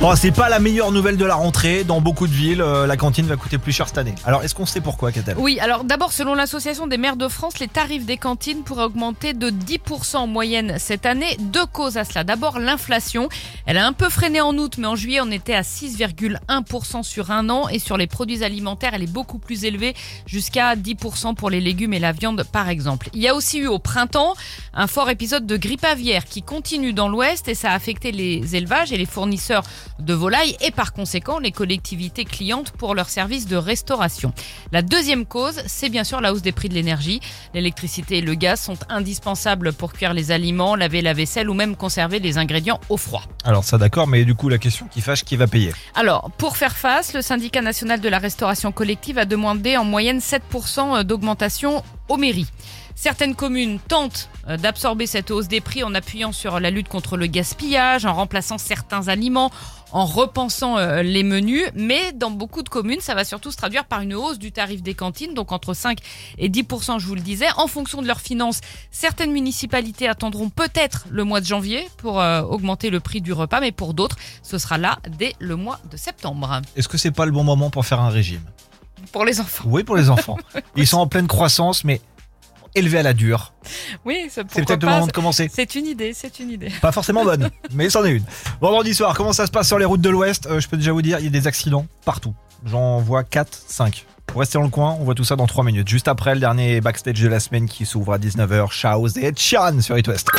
Bon, c'est pas la meilleure nouvelle de la rentrée. Dans beaucoup de villes, euh, la cantine va coûter plus cher cette année. Alors, est-ce qu'on sait pourquoi, Katel Oui, alors d'abord, selon l'Association des maires de France, les tarifs des cantines pourraient augmenter de 10% en moyenne cette année. Deux causes à cela. D'abord, l'inflation. Elle a un peu freiné en août, mais en juillet, on était à 6,1% sur un an. Et sur les produits alimentaires, elle est beaucoup plus élevée, jusqu'à 10% pour les légumes et la viande, par exemple. Il y a aussi eu au printemps un fort épisode de grippe aviaire qui continue dans l'Ouest et ça a affecté les élevages et les fournisseurs de volailles et par conséquent les collectivités clientes pour leurs services de restauration. La deuxième cause, c'est bien sûr la hausse des prix de l'énergie. L'électricité et le gaz sont indispensables pour cuire les aliments, laver la vaisselle ou même conserver les ingrédients au froid. Alors, ça d'accord, mais du coup, la question qui fâche, qui va payer Alors, pour faire face, le syndicat national de la restauration collective a demandé en moyenne 7% d'augmentation aux mairies. Certaines communes tentent euh, d'absorber cette hausse des prix en appuyant sur la lutte contre le gaspillage, en remplaçant certains aliments, en repensant euh, les menus, mais dans beaucoup de communes, ça va surtout se traduire par une hausse du tarif des cantines, donc entre 5 et 10 je vous le disais. En fonction de leurs finances, certaines municipalités attendront peut-être le mois de janvier pour euh, augmenter le prix du repas, mais pour d'autres, ce sera là dès le mois de septembre. Est-ce que c'est pas le bon moment pour faire un régime? Pour les enfants. Oui, pour les enfants. Ils sont en pleine croissance, mais élevés à la dure. Oui, c'est peut-être le moment de commencer. C'est une idée, c'est une idée. Pas forcément bonne, mais c'en est une. Vendredi soir, comment ça se passe sur les routes de l'Ouest euh, Je peux déjà vous dire, il y a des accidents partout. J'en vois 4, 5. Pour rester dans le coin, on voit tout ça dans 3 minutes. Juste après le dernier backstage de la semaine qui s'ouvre à 19h, Chaos et Ed Sheeran sur It West.